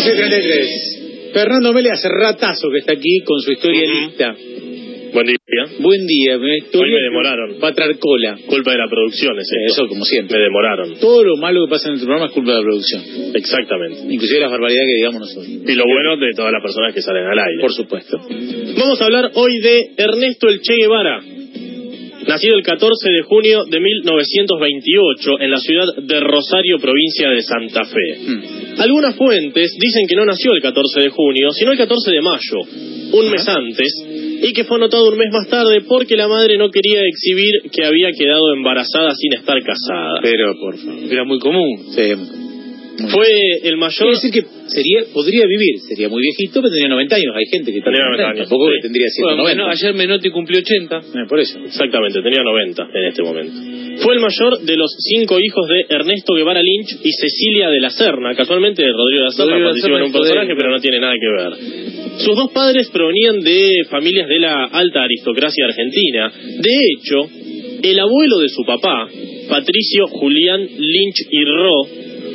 11.33. Fernando Mele hace ratazo que está aquí con su historia lista. Buen día. Buen día. Hoy me demoraron. Va a traer cola. Culpa de la producción es esto. Eso como siempre. Me demoraron. Todo lo malo que pasa en este programa es culpa de la producción. Exactamente. Inclusive las barbaridades que digamos nosotros. Y lo bueno de todas las personas que salen al aire. Por supuesto. Vamos a hablar hoy de Ernesto El Che Guevara. Nacido el 14 de junio de 1928 en la ciudad de Rosario, provincia de Santa Fe. Mm. Algunas fuentes dicen que no nació el 14 de junio, sino el 14 de mayo, un mes antes, y que fue anotado un mes más tarde porque la madre no quería exhibir que había quedado embarazada sin estar casada. Pero, por favor. Era muy común. Sí, Fue el mayor... Quiere decir que sería, podría vivir, sería muy viejito, pero tendría 90 años. Hay gente que Tendría 90 años, Tampoco sí. tendría Bueno, 190. bueno, ayer Menotti cumplió 80. Eh, por eso. Exactamente, tenía 90 en este momento. Fue el mayor de los cinco hijos de Ernesto Guevara Lynch y Cecilia de la Serna. Casualmente Rodrigo de la Serna participa en un personaje, pero no tiene nada que ver. Sus dos padres provenían de familias de la alta aristocracia argentina. De hecho, el abuelo de su papá, Patricio Julián Lynch y Ro,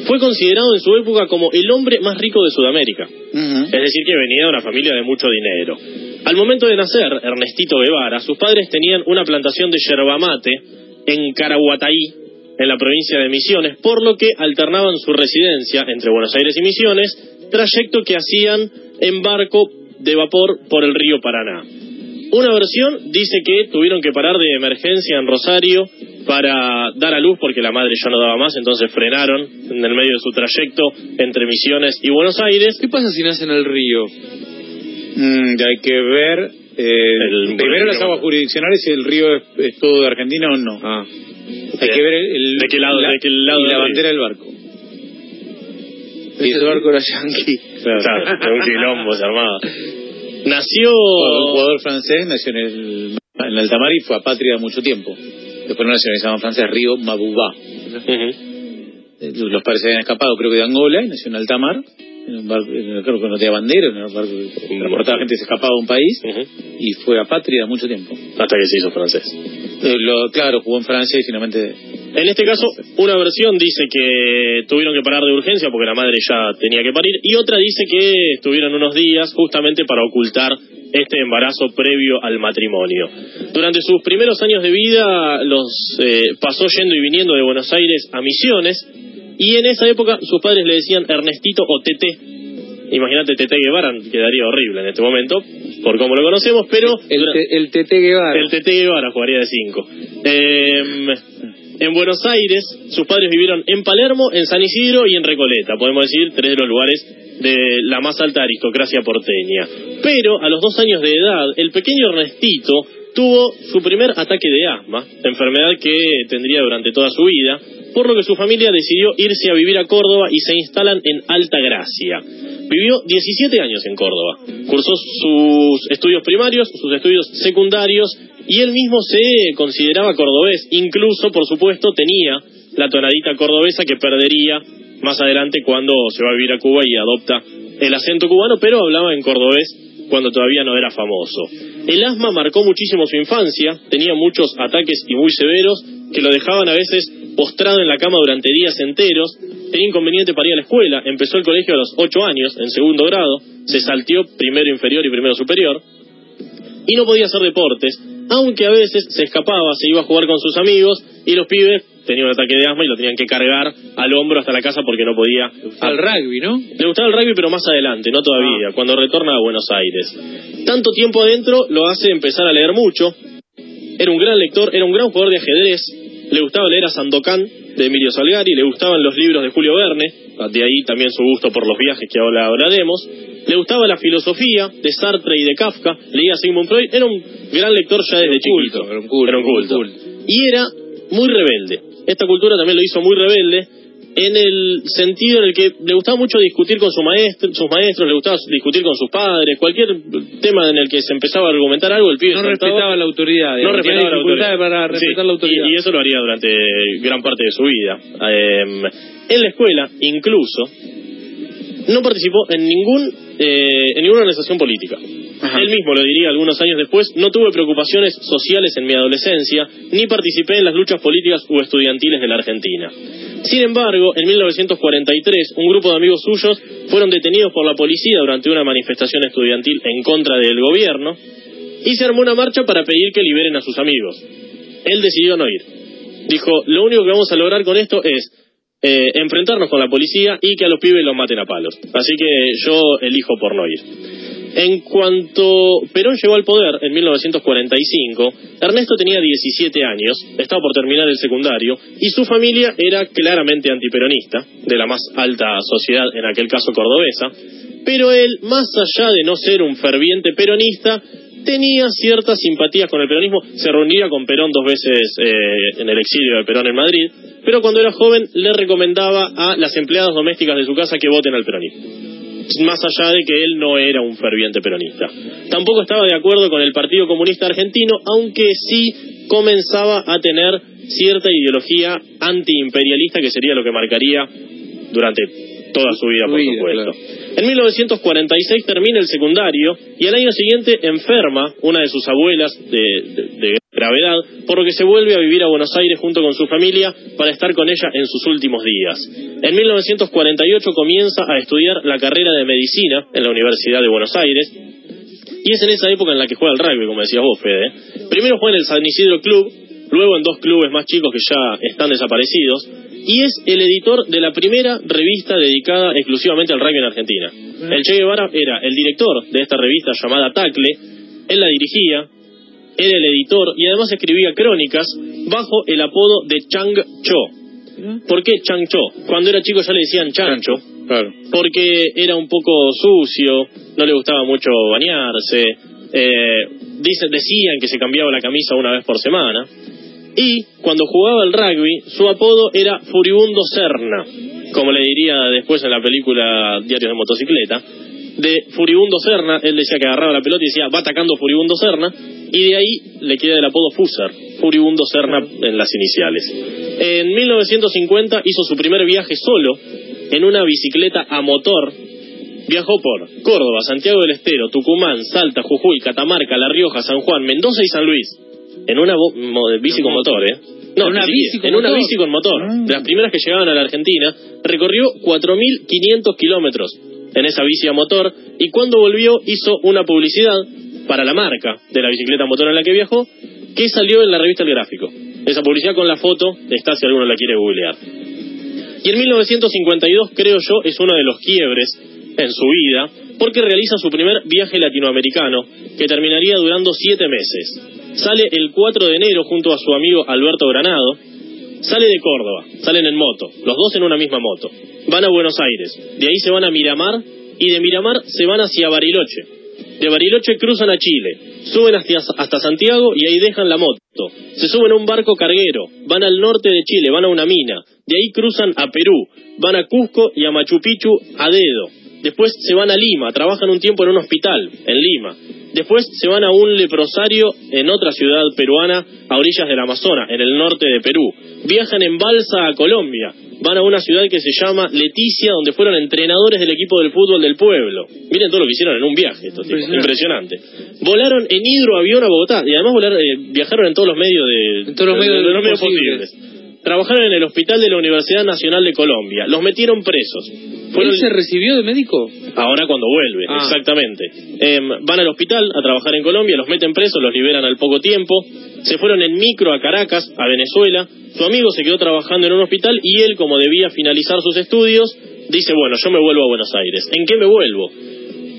fue considerado en su época como el hombre más rico de Sudamérica. Es decir, que venía de una familia de mucho dinero. Al momento de nacer, Ernestito Guevara, sus padres tenían una plantación de yerba mate en Caraguataí, en la provincia de Misiones, por lo que alternaban su residencia entre Buenos Aires y Misiones, trayecto que hacían en barco de vapor por el río Paraná. Una versión dice que tuvieron que parar de emergencia en Rosario para dar a luz porque la madre ya no daba más, entonces frenaron en el medio de su trayecto entre Misiones y Buenos Aires ¿Qué pasa si nace en el río? Mm, hay que ver. eh, El- primero las aguas jurisdiccionales si el río es, es todo de Argentina o no. Ah. Hay que ver el, ¿De qué lado- la, de qué lado y la bandera del barco. Y ese barco era yankee. Claro, de un quilombo se armaba. Nació. Un jugador francés nació en el, en el Altamar y fue a patria mucho tiempo. Después lo nacionalizaban francés Río Mabubá. Ujú. Eh, Los padres se habían escapado, creo que de Angola, y nació en Altamar. En un barco, creo que no tenía bandera, en un barco que transportaba gente que se escapaba de un país y fue a patria mucho tiempo. Hasta que se hizo francés. Eh, lo, claro, jugó en Francia y finalmente. En este caso, una versión dice que tuvieron que parar de urgencia porque la madre ya tenía que parir, y otra dice que estuvieron unos días justamente para ocultar este embarazo previo al matrimonio. Durante sus primeros años de vida los eh, pasó yendo y viniendo de Buenos Aires a Misiones, y en esa época sus padres le decían Ernestito o Tete. Imagínate Tete Guevara, quedaría horrible en este momento, por cómo lo conocemos, pero... El, dura- te- el Tete Guevara. el TT Guevara jugaría de 5. en Buenos Aires, sus padres vivieron en Palermo, en San Isidro y en Recoleta. Podemos decir tres de los lugares de la más alta aristocracia porteña. Pero a los dos años de edad, el pequeño Ernestito tuvo su primer ataque de asma, enfermedad que tendría durante toda su vida, por lo que su familia decidió irse a vivir a Córdoba y se instalan en Alta Gracia. Vivió 17 años en Córdoba. Cursó sus estudios primarios, sus estudios secundarios y él mismo se consideraba cordobés. Incluso, por supuesto, tenía la tonadita cordobesa que perdería más adelante cuando se va a vivir a Cuba y adopta el acento cubano, pero hablaba en cordobés cuando todavía no era famoso. El asma marcó muchísimo su infancia, tenía muchos ataques y muy severos que lo dejaban a veces postrado en la cama durante días enteros, tenía inconveniente para ir a la escuela, empezó el colegio a los 8 años, en segundo grado, se salteó primero inferior y primero superior, y no podía hacer deportes, aunque a veces se escapaba, se iba a jugar con sus amigos, y los pibes tenían un ataque de asma y lo tenían que cargar al hombro hasta la casa porque no podía Al rugby, ¿no? le gustaba el rugby, pero más adelante, no todavía, cuando retorna a Buenos Aires. Tanto tiempo adentro lo hace empezar a leer mucho. Era un gran lector, era un gran jugador de ajedrez. Le gustaba leer a Sandokan de Emilio Salgari, le gustaban los libros de Julio Verne, de ahí también su gusto por los viajes que ahora hablaremos. Le gustaba la filosofía de Sartre y de Kafka, leía a Sigmund Freud, era un gran lector ya desde un culto, chiquito. era un culto, Era un culto. un culto. Y era muy rebelde. Esta cultura también lo hizo muy rebelde en el sentido en el que le gustaba mucho discutir con su maestro, sus maestros, le gustaba discutir con sus padres, cualquier tema en el que se empezaba a argumentar algo, el pibe No saltaba- respetaba la autoridad. no respetaba la autoridad. para Sí, respetar la autoridad. Y, y eso lo haría durante gran parte de su vida. Eh, en la escuela, incluso, no participó en ningún eh, en ninguna organización política. Él mismo lo diría algunos años después, no tuve preocupaciones sociales en mi adolescencia, ni participé en las luchas políticas o estudiantiles de la Argentina. Sin embargo, en 1943, un grupo de amigos suyos fueron detenidos por la policía durante una manifestación estudiantil en contra del gobierno y se armó una marcha para pedir que liberen a sus amigos. Él decidió no ir. Dijo, lo único que vamos a lograr con esto es eh, enfrentarnos con la policía y que a los pibes los maten a palos. Así que yo elijo por no ir. En cuanto Perón llegó al poder en 1945, Ernesto tenía 17 años, estaba por terminar el secundario, y su familia era claramente antiperonista, de la más alta sociedad, en aquel caso cordobesa, pero él, más allá de no ser un ferviente peronista, tenía ciertas simpatías con el peronismo, se reunía con Perón dos veces eh, en el exilio de Perón en Madrid, pero cuando era joven le recomendaba a las empleadas domésticas de su casa que voten al peronismo. Más allá de que él no era un ferviente peronista. Tampoco estaba de acuerdo con el Partido Comunista Argentino, aunque sí comenzaba a tener cierta ideología antiimperialista que sería lo que marcaría durante toda su vida, por supuesto. En 1946 termina el secundario y al año siguiente enferma una de sus abuelas de, gravedad, por lo que se vuelve a vivir a Buenos Aires junto con su familia para estar con ella en sus últimos días. En 1948 comienza a estudiar la carrera de medicina en la Universidad de Buenos Aires y es en esa época en la que juega el rugby, como decías vos, Fede. Primero juega en el San Isidro Club, luego en dos clubes más chicos que ya están desaparecidos, y es el editor de la primera revista dedicada exclusivamente al rugby en Argentina. El Che Guevara era el director de esta revista llamada Tacle, él la dirigía, era el editor y además escribía crónicas bajo el apodo de Chang Cho. ¿Por qué Chang Cho? Cuando era chico ya le decían Chancho, Claro. porque era un poco sucio, no le gustaba mucho bañarse, eh, decían que se cambiaba la camisa una vez por semana. Y cuando jugaba al rugby, su apodo era Furibundo Serna, como le diría después en la película Diarios de Motocicleta. De Furibundo Serna, él decía que agarraba la pelota y decía, va atacando Furibundo Serna, y de ahí le queda el apodo Fuser, Furibundo Serna en las iniciales. En 1950 hizo su primer viaje solo en una bicicleta a motor. Viajó por Córdoba, Santiago del Estero, Tucumán, Salta, Jujuy, Catamarca, La Rioja, San Juan, Mendoza y San Luis. En una bici con motor, ¿eh? No, ¿En una bici con en una bici con motor. Ah. De las primeras que llegaban a la Argentina, recorrió 4.500 kilómetros en esa bici a motor y cuando volvió hizo una publicidad para la marca de la bicicleta motor en la que viajó que salió en la revista El Gráfico. Esa publicidad con la foto está si alguno la quiere googlear. Y en 1952, creo yo, es uno de los quiebres en su vida, porque realiza su primer viaje latinoamericano, que terminaría durando siete meses. Sale el 4 de enero junto a su amigo Alberto Granado, sale de Córdoba, salen en moto, los dos en una misma moto. Van a Buenos Aires, de ahí se van a Miramar y de Miramar se van hacia Bariloche. De Bariloche cruzan a Chile, suben hasta, hasta Santiago y ahí dejan la moto. Se suben a un barco carguero, van al norte de Chile, van a una mina. De ahí cruzan a Perú, van a Cusco y a Machu Picchu a dedo. Después se van a Lima, trabajan un tiempo en un hospital, en Lima. Después se van a un leprosario en otra ciudad peruana a orillas del Amazonas, en el norte de Perú. Viajan en balsa a Colombia. Van a una ciudad que se llama Leticia, donde fueron entrenadores del equipo del fútbol del pueblo. Miren todo lo que hicieron en un viaje, estos tipos. Impresionante. Volaron en hidroavión a Bogotá y además volaron, eh, viajaron en todos los medios de, En todos los de- medios de los medios posibles. posibles. Trabajaron en el hospital de la Universidad Nacional de Colombia. Los metieron presos. Fueron- ¿Él se recibió de médico? Ahora cuando vuelve, Ah. exactamente. Em, van al hospital a trabajar en Colombia, los meten presos, los liberan al poco tiempo. Se fueron en micro a Caracas, a Venezuela. Su amigo se quedó trabajando en un hospital y él, como debía finalizar sus estudios, dice, bueno, yo me vuelvo a Buenos Aires. ¿En qué me vuelvo?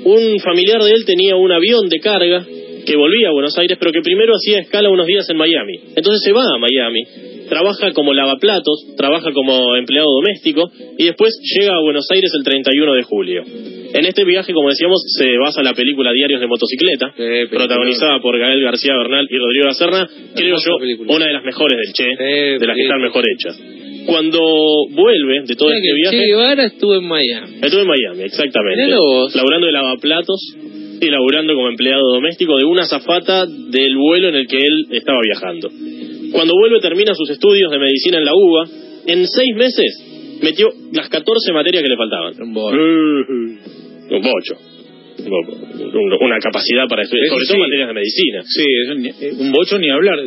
Un familiar de él tenía un avión de carga que volvía a Buenos Aires, pero que primero hacía escala unos días en Miami. Entonces se va a Miami, trabaja como lavaplatos, trabaja como empleado doméstico y después llega a Buenos Aires el 31 de julio. En este viaje, como decíamos, se basa la película Diarios de Motocicleta, Sí, protagonizada por Gael García Bernal y Rodrigo Serna, creo yo, película. una de las mejores del Che, Sí, de las que están mejor hechas. Cuando vuelve de todo O sea este que viaje... Che Guevara estuvo en Miami. Estuve en Miami, exactamente. Vos. Laburando de lavaplatos y laburando como empleado doméstico de una azafata del vuelo en el que él estaba viajando. Cuando vuelve termina sus estudios de medicina en la UBA. En seis meses metió las 14 materias que le faltaban. Un bol. Un bocho. una capacidad para estudiar, sobre todo sí. materias de medicina. Sí, eso ni- eh, un bocho ni hablar.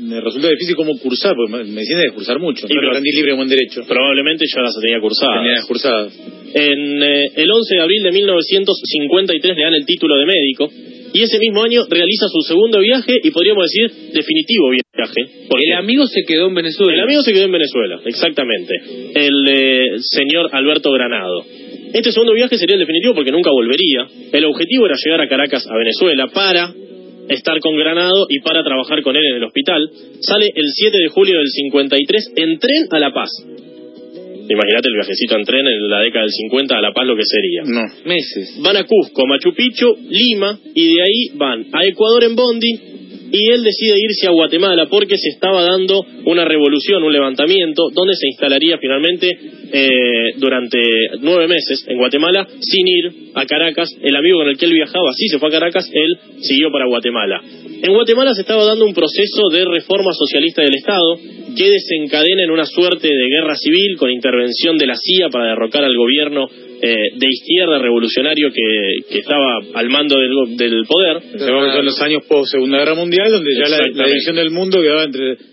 Me resulta difícil cómo cursar, porque me- medicina es cursar mucho. Y no pero- libre como en derecho. Probablemente ya las tenía cursadas. Tenía cursadas. En eh, el 11 de abril de 1953 le dan el título de médico y ese mismo año realiza su segundo viaje y podríamos decir definitivo viaje. Porque El amigo se quedó en Venezuela. el amigo se quedó en Venezuela, exactamente. El eh, señor Alberto Granado. Este segundo viaje sería el definitivo porque nunca volvería. El objetivo era llegar a Caracas, a Venezuela, para estar con Granado y para trabajar con él en el hospital. Sale el 7 de julio del 53 en tren a La Paz. Imagínate el viajecito en tren en la década del 50 a La Paz lo que sería. No. Meses. Van a Cusco, Machu Picchu, Lima y de ahí van a Ecuador en Bondi y él decide irse a Guatemala porque se estaba dando una revolución, un levantamiento donde se instalaría finalmente eh, durante nueve meses en Guatemala sin ir a Caracas. El amigo con el que él viajaba sí se fue a Caracas, él siguió para Guatemala. En Guatemala se estaba dando un proceso de reforma socialista del Estado que desencadena en una suerte de guerra civil con intervención de la CIA para derrocar al gobierno eh, de izquierda revolucionario que, que estaba al mando del, poder. Sabemos que son los años post Segunda Guerra Mundial, donde ya la, la división del mundo quedaba entre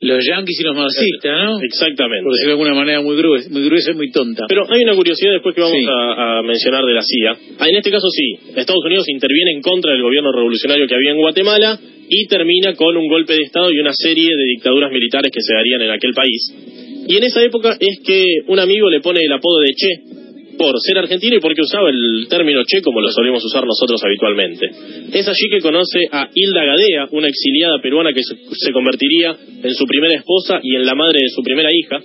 los yanquis y los marxistas, ¿no? Exactamente. Por decirlo de alguna manera muy gruesa, muy gruesa y muy tonta. Pero hay una curiosidad después que vamos Sí. a, a mencionar de la CIA. Ah, En este caso sí, Estados Unidos interviene en contra del gobierno revolucionario que había en Guatemala y termina con un golpe de Estado y una serie de dictaduras militares que se darían en aquel país. Y en esa época es que un amigo le pone el apodo de Che por ser argentino y porque usaba el término Che como lo solemos usar nosotros habitualmente. Es allí que conoce a Hilda Gadea, una exiliada peruana que se, convertiría en su primera esposa y en la madre de su primera hija,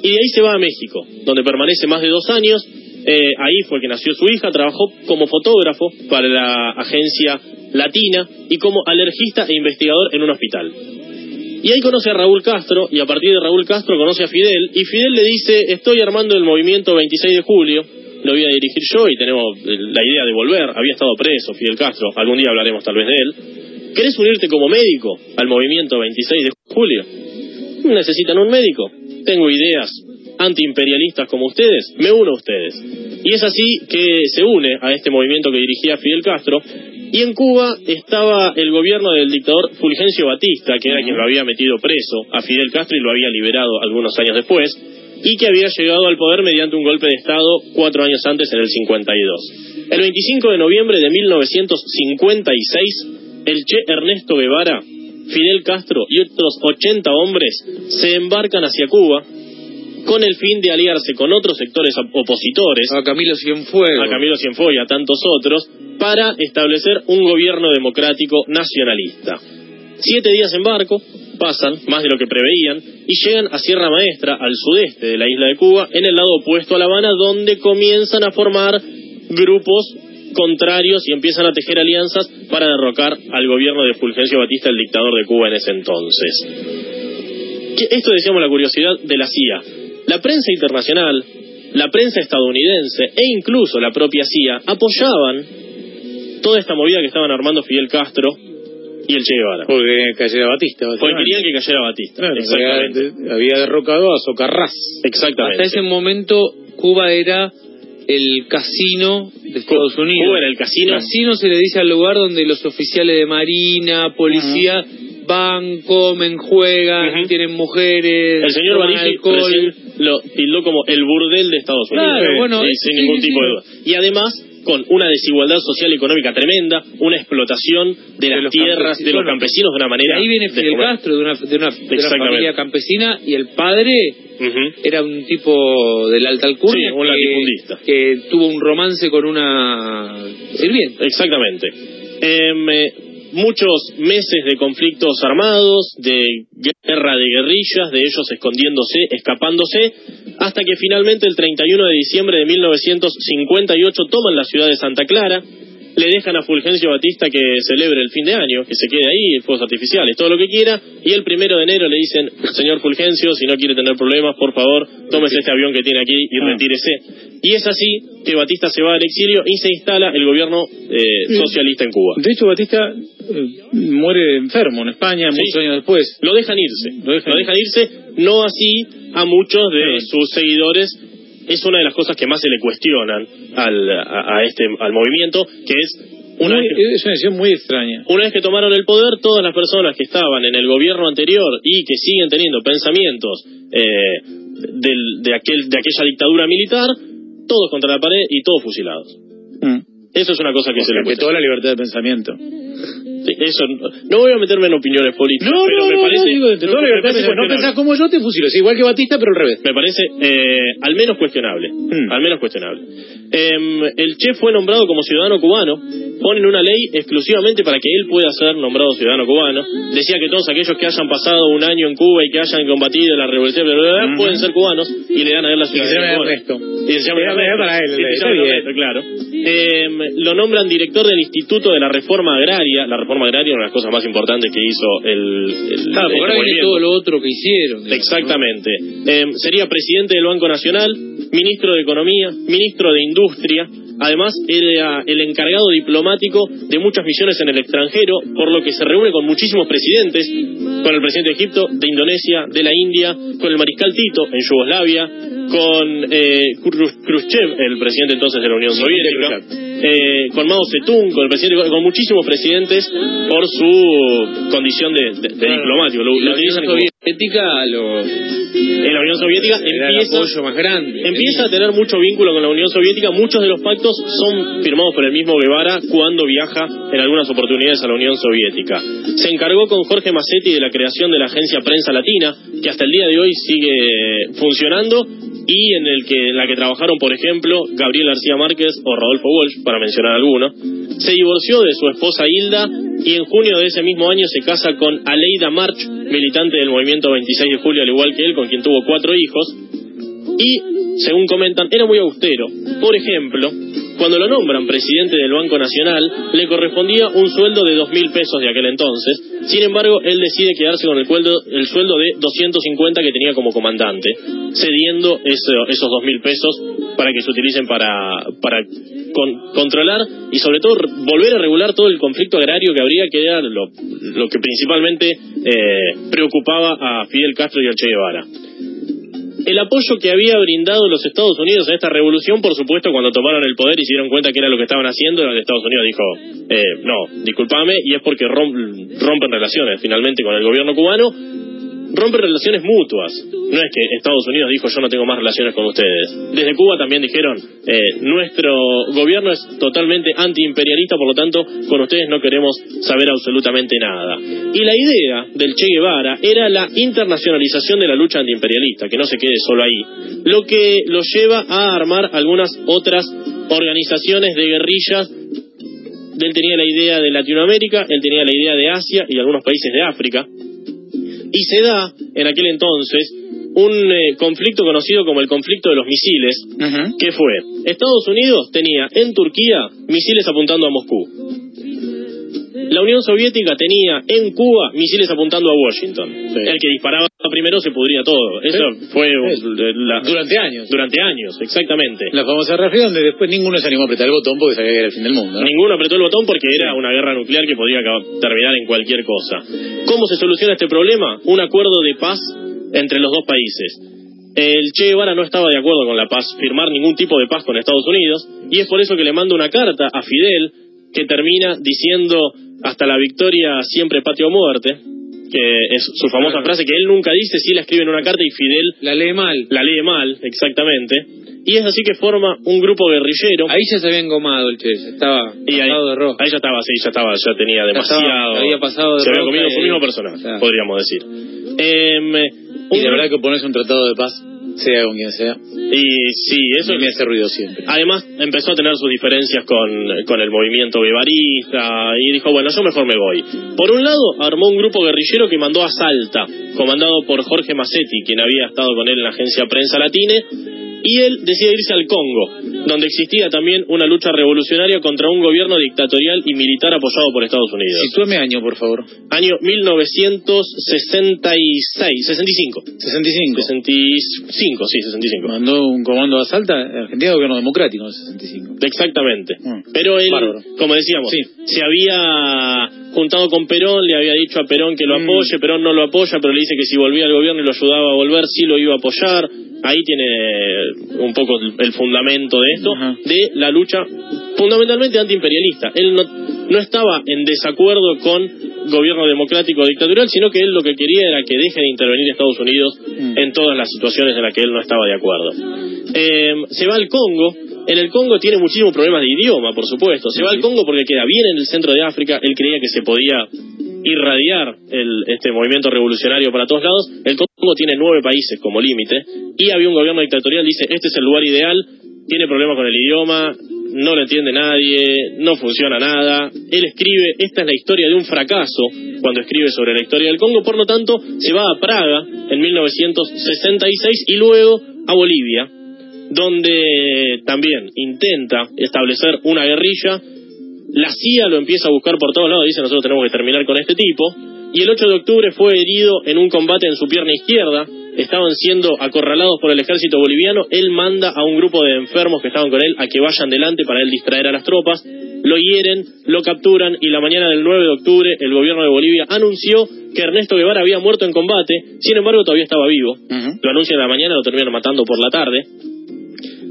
y de ahí se va a México, donde permanece más de dos años. Eh, ahí fue que nació su hija, trabajó como fotógrafo para la agencia Latina y como alergista e investigador en un hospital. Y ahí conoce a Raúl Castro y a partir de Raúl Castro conoce a Fidel y Fidel le dice, estoy armando el movimiento 26 de julio, lo voy a dirigir yo y tenemos eh, la idea de volver, había estado preso Fidel Castro, algún día hablaremos tal vez de él. ¿Querés unirte como médico al movimiento 26 de julio? ¿Necesitan un médico? Tengo ideas antiimperialistas como ustedes, me uno a ustedes. Y es así que se une a este movimiento que dirigía Fidel Castro. Y en Cuba estaba el gobierno del dictador Fulgencio Batista, que era quien lo había metido preso a Fidel Castro y lo había liberado algunos años después, y que había llegado al poder mediante un golpe de Estado cuatro años antes, en el 52. El 25 de noviembre de 1956, el Che Ernesto Guevara, Fidel Castro y otros 80 hombres se embarcan hacia Cuba con el fin de aliarse con otros sectores op- opositores, A Camilo Cienfuegos. a Camilo Cienfuegos y a tantos otros, para establecer un gobierno democrático nacionalista. Siete días en barco, pasan, más de lo que preveían, y llegan a Sierra Maestra, al sudeste de la isla de Cuba, en el lado opuesto a La Habana, donde comienzan a formar grupos contrarios y empiezan a tejer alianzas para derrocar al gobierno de Fulgencio Batista, el dictador de Cuba en ese entonces. Esto decíamos la curiosidad de la CIA. La prensa internacional, la prensa estadounidense e incluso la propia CIA apoyaban toda esta movida que estaban armando Fidel Castro y el Che Guevara. Porque cayera Batista. Porque querían que cayera Batista. Claro, Exactamente. había, derrocado a Socarrás. Exactamente. Hasta ese momento Cuba era el casino de Estados Unidos. Cuba era el casino. Casino se le dice al lugar donde los oficiales de marina, policía, van, comen, juegan, tienen mujeres, El señor Barigi lo tildó como el burdel de Estados Unidos. Claro, bueno, sí, sin ningún sí, tipo sí. de duda. Y además con una desigualdad social y económica tremenda, una explotación de, las tierras de los campesinos. de una Y manera. ahí viene de Fidel. Castro de una, de una, de familia campesina y el padre era un tipo de la alta alcurnia Sí, un que, latifundista. que tuvo un romance con una sirvienta. Exactamente. Em, eh, muchos meses de conflictos armados, de guerra de guerrillas, de ellos escondiéndose, escapándose, hasta que finalmente el 31 de diciembre de 1958 toman la ciudad de Santa Clara, le dejan a Fulgencio Batista que celebre el fin de año, que se quede ahí, fuegos artificiales, todo lo que quiera, y el primero de enero le dicen, señor Fulgencio, si no quiere tener problemas, por favor, tómese este avión que tiene aquí y Ah. retírese. Y es así que Batista se va al exilio y se instala el gobierno eh, socialista en Cuba. De hecho, Batista eh, muere enfermo en España Sí. muchos años después. Lo dejan irse, Lo dejan irse, no así a muchos de sus seguidores es una de las cosas que más se le cuestionan al, a, a este, al movimiento, que es una Muy- que- es una decisión muy extraña. una vez que tomaron el poder, todas las personas que estaban en el gobierno anterior y que siguen teniendo pensamientos eh, del- de, aquel, de aquella dictadura militar, todos contra la pared y todos fusilados. Mm. Eso es una cosa que O se le que toda la libertad de pensamiento. Eso, no voy a meterme en opiniones políticas, No, pero no, me no, parece... no, digo, de toda la me parece. No pensás como yo, te fusilo. Es igual que Batista, pero al revés. Me parece eh, al menos cuestionable. Mm. Al menos cuestionable. Em, el Che fue nombrado como ciudadano cubano. Ponen una ley exclusivamente para que él pueda ser nombrado ciudadano cubano. Decía que todos aquellos que hayan pasado un año en Cuba y que hayan combatido la revolución bla, bla, bla, Ujú. pueden ser cubanos y le dan a él la ciudadanía. Y se llama para él, claro. Em, lo nombran director del Instituto de la Reforma Agraria. La reforma agraria es una de las cosas más importantes que hizo el, el, Claro, porque este ahora viene movimiento. todo lo otro que hicieron. digamos, ¿no? Exactamente. Eh, sería presidente del Banco Nacional, ministro de Economía, ministro de Industria. Además, era el encargado diplomático de muchas misiones en el extranjero, por lo que se reúne con muchísimos presidentes, con el presidente de Egipto, de Indonesia, de la India, con el mariscal Tito en Yugoslavia, con eh, Khru- Khrushchev, el presidente entonces de la Unión Soviética, eh, con Mao Zedong, con el presidente, con muchísimos presidentes por su condición de, de- de diplomático. Lo, lo Unión utilizan como- Soviética los, en la Unión Soviética era el empieza, apoyo más grande. empieza a tener mucho vínculo con la Unión Soviética. Muchos de los pactos son firmados por el mismo Guevara cuando viaja en algunas oportunidades a la Unión Soviética. Se encargó con Jorge Massetti de la creación de la agencia Prensa Latina, que hasta el día de hoy sigue funcionando y en el que en la que trabajaron, por ejemplo, Gabriel García Márquez o Rodolfo Walsh, para mencionar algunos. Se divorció de su esposa Hilda y en junio de ese mismo año se casa con Aleida March, militante del movimiento 26 de julio, al igual que él, con quien tuvo cuatro hijos. Y, según comentan, era muy austero. Por ejemplo, cuando lo nombran presidente del Banco Nacional, le correspondía un sueldo de dos mil pesos de aquel entonces. Sin embargo, él decide quedarse con el, cueldo- el sueldo de 250 que tenía como comandante, cediendo eso- esos dos mil pesos para que se utilicen para, para con- controlar y sobre todo volver a regular todo el conflicto agrario que habría, que era lo, lo que principalmente eh, preocupaba a Fidel Castro y a Che Guevara el apoyo que había brindado los Estados Unidos a esta revolución, por supuesto, cuando tomaron el poder y se dieron cuenta que era lo que estaban haciendo, Estados Unidos dijo, eh, no, discúlpame, y es porque rom- rompen relaciones finalmente con el gobierno cubano, rompen relaciones mutuas. No es que Estados Unidos dijo yo no tengo más relaciones con ustedes. Desde Cuba también dijeron eh, nuestro gobierno es totalmente antiimperialista, por lo tanto con ustedes no queremos saber absolutamente nada. Y la idea del Che Guevara era la internacionalización de la lucha antiimperialista, que no se quede solo ahí, lo que lo lleva a armar algunas otras organizaciones de guerrillas él tenía la idea de Latinoamérica, él tenía la idea de Asia y algunos países de África. Y se da, en aquel entonces, un eh, conflicto conocido como el conflicto de los misiles, que fue, Estados Unidos tenía en Turquía misiles apuntando a Moscú. La Unión Soviética tenía en Cuba misiles apuntando a Washington. El que disparaba primero se pudría todo. Eso Sí. fue Sí. eh, la- Durante años. durante años, exactamente. La famosa región donde después ninguno se animó a apretar el botón porque sabía que era el fin del mundo. ¿no? Ninguno apretó el botón porque era una guerra nuclear que podía terminar en cualquier cosa. ¿Cómo se soluciona este problema? Un acuerdo de paz entre los dos países. El Che Guevara no estaba de acuerdo con la paz, firmar ningún tipo de paz con Estados Unidos, y es por eso que le manda una carta a Fidel que termina diciendo hasta la victoria siempre patria o muerte, que es su famosa Claro. frase que él nunca dice, si la escribe en una carta y Fidel La lee mal. la lee mal, exactamente, y es así que forma un grupo guerrillero. Ahí ya se había engomado el Che, estaba Y ahí, de rojo. ahí ya estaba, sí, ya estaba, ya tenía demasiado. estaba- había pasado de se había comido su mismo personaje, Claro. podríamos decir. Em, Y un gru- verdad que ponerse un tratado de paz, sea con quien sea, y sí, eso eso me hace ruido siempre. Además, empezó a tener sus diferencias con, con el movimiento guevarista y dijo, bueno, yo mejor me voy. Por un lado, armó un grupo guerrillero que mandó a Salta, comandado por Jorge Massetti, quien había estado con él en la agencia Prensa Latine, y él decide irse al Congo, donde existía también una lucha revolucionaria contra un gobierno dictatorial y militar apoyado por Estados Unidos. Sitúame año, por favor. Año 1966, 65. 65. 65, sí, 65. Mandó un comando a Salta, Argentina gobierno democrático en el 65. Exactamente. Mm. Pero él, Bárbaro. como decíamos, Sí. se había juntado con Perón, le había dicho a Perón que lo Mm. apoye, Perón no lo apoya, pero le dice que si volvía al gobierno y lo ayudaba a volver, sí lo iba a apoyar. Ahí tiene un poco el, fundamento de esto, de la lucha fundamentalmente antiimperialista. Él no, no estaba en desacuerdo con gobierno democrático o dictatorial, sino que él lo que quería era que deje de intervenir Estados Unidos Mm. en todas las situaciones en las que él no estaba de acuerdo. Eh, se va al Congo. En el Congo tiene muchísimos problemas de idioma, por supuesto. Se va al Congo porque queda bien en el centro de África. Él creía que se podía irradiar el, este movimiento revolucionario para todos lados. El Congo tiene nueve países como límite y había un gobierno dictatorial. Dice, este es el lugar ideal. Tiene problemas con el idioma, no lo entiende nadie, no funciona nada. Él escribe, esta es la historia de un fracaso cuando escribe sobre la historia del Congo. Por lo tanto, se va a Praga en 1966 y luego a Bolivia donde también intenta establecer una guerrilla. La CIA lo empieza a buscar por todos lados, dice nosotros tenemos que terminar con este tipo. Y el 8 de octubre fue herido en un combate en su pierna izquierda. Estaban siendo acorralados por el ejército boliviano. Él manda a un grupo de enfermos que estaban con él a que vayan delante para él distraer a las tropas. Lo hieren, lo capturan y la mañana del 9 de octubre el gobierno de Bolivia anunció que Ernesto Guevara había muerto en combate. Sin embargo, todavía estaba vivo. Lo anuncian en la mañana, lo terminan matando por la tarde.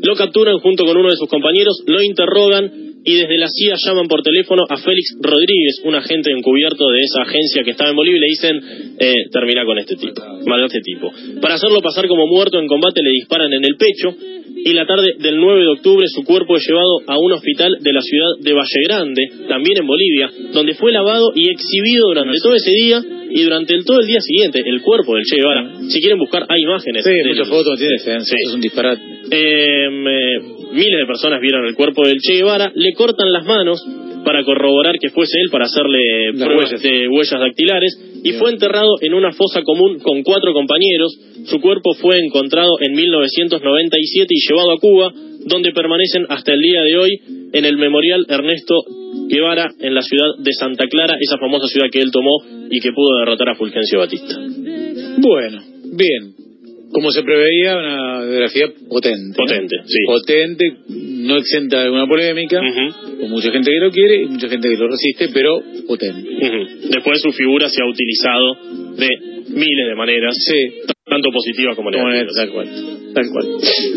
Lo capturan junto con uno de sus compañeros, lo interrogan y desde la CIA llaman por teléfono a Félix Rodríguez, un agente encubierto de esa agencia que estaba en Bolivia, y le dicen, eh, termina con este tipo, mata a este tipo. Para hacerlo pasar como muerto en combate le disparan en el pecho y la tarde del 9 de octubre su cuerpo es llevado a un hospital de la ciudad de Valle Grande, también en Bolivia, donde fue lavado y exhibido durante todo ese día y durante el, todo el día siguiente, el cuerpo del Che Guevara. Si quieren buscar, hay imágenes. Sí, muchas fotos tienes, Sí. es un disparate. eh, eh, miles de personas vieron el cuerpo del Che Guevara, le cortan las manos para corroborar que fuese él, para hacerle Las pruebas huellas. de huellas dactilares, y Bien. fue enterrado en una fosa común con cuatro compañeros. Su cuerpo fue encontrado en 1997 y llevado a Cuba, donde permanecen hasta el día de hoy en el Memorial Ernesto Guevara en la ciudad de Santa Clara, esa famosa ciudad que él tomó y que pudo derrotar a Fulgencio Batista. Bueno, bien. Como se preveía, una biografía potente. ¿no? Potente, sí. Potente, no exenta de alguna polémica. Con mucha gente que lo quiere y mucha gente que lo resiste, pero potente. Después su figura se ha utilizado de miles de maneras, Sí, tanto positivas como como negativas. tal cual. Tal cual.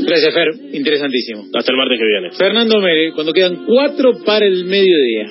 Gracias, Fer. Interesantísimo. Hasta el martes que viene. Fernando Mere, cuando quedan cuatro para el mediodía.